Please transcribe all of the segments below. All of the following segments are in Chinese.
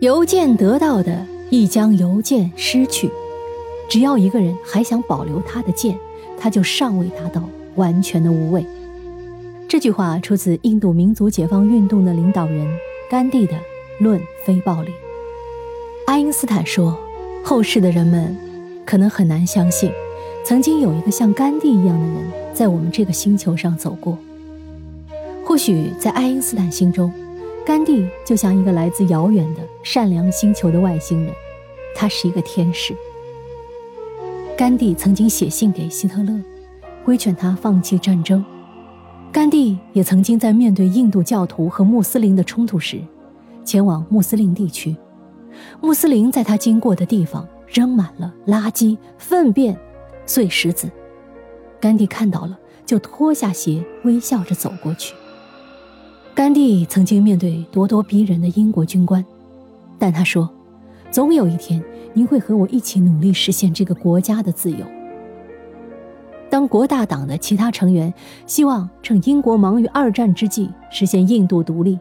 邮件得到的亦将邮件失去。只要一个人还想保留他的剑，他就尚未达到完全的无畏。这句话出自印度民族解放运动的领导人甘地的《论非暴力》。爱因斯坦说：“后世的人们可能很难相信，曾经有一个像甘地一样的人在我们这个星球上走过。或许在爱因斯坦心中，甘地就像一个来自遥远的善良星球的外星人，他是一个天使。”甘地曾经写信给希特勒，规劝他放弃战争。甘地也曾经在面对印度教徒和穆斯林的冲突时，前往穆斯林地区。穆斯林在他经过的地方扔满了垃圾、粪便、碎石子。甘地看到了，就脱下鞋，微笑着走过去。甘地曾经面对咄咄逼人的英国军官，但他说：“总有一天。”您会和我一起努力实现这个国家的自由。当国大党的其他成员希望趁英国忙于二战之际实现印度独立，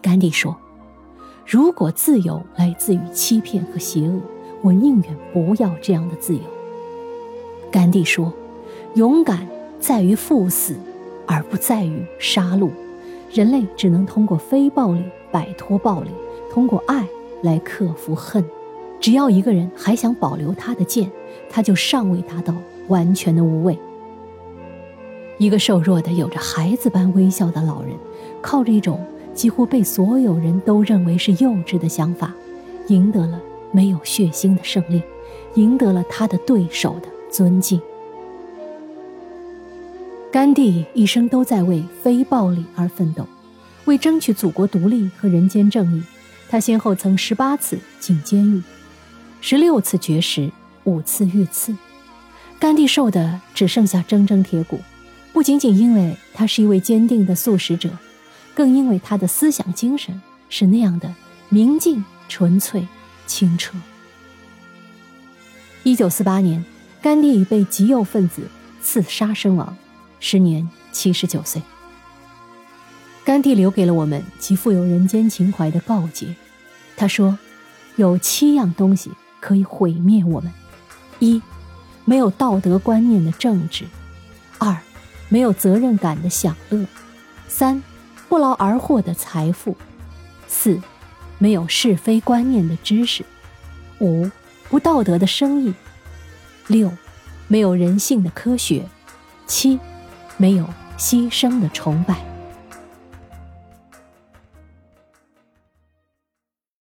甘地说：“如果自由来自于欺骗和邪恶，我宁愿不要这样的自由。”甘地说：“勇敢在于赴死，而不在于杀戮。人类只能通过非暴力摆脱暴力，通过爱来克服恨。”只要一个人还想保留他的剑，他就尚未达到完全的无畏。一个瘦弱的、有着孩子般微笑的老人，靠着一种几乎被所有人都认为是幼稚的想法，赢得了没有血腥的胜利，赢得了他的对手的尊敬。甘地一生都在为非暴力而奋斗，为争取祖国独立和人间正义，他先后曾十八次进监狱。十六次绝食，五次遇刺，甘地瘦的只剩下铮铮铁骨，不仅仅因为他是一位坚定的素食者，更因为他的思想精神是那样的明净、纯粹、清澈。一九四八年，甘地被极右分子刺杀身亡，时年七十九岁。甘地留给了我们极富有人间情怀的告诫，他说：“有七样东西。”可以毁灭我们：一，没有道德观念的政治；二，没有责任感的享乐；三，不劳而获的财富；四，没有是非观念的知识；五，不道德的生意；六，没有人性的科学；七，没有牺牲的崇拜。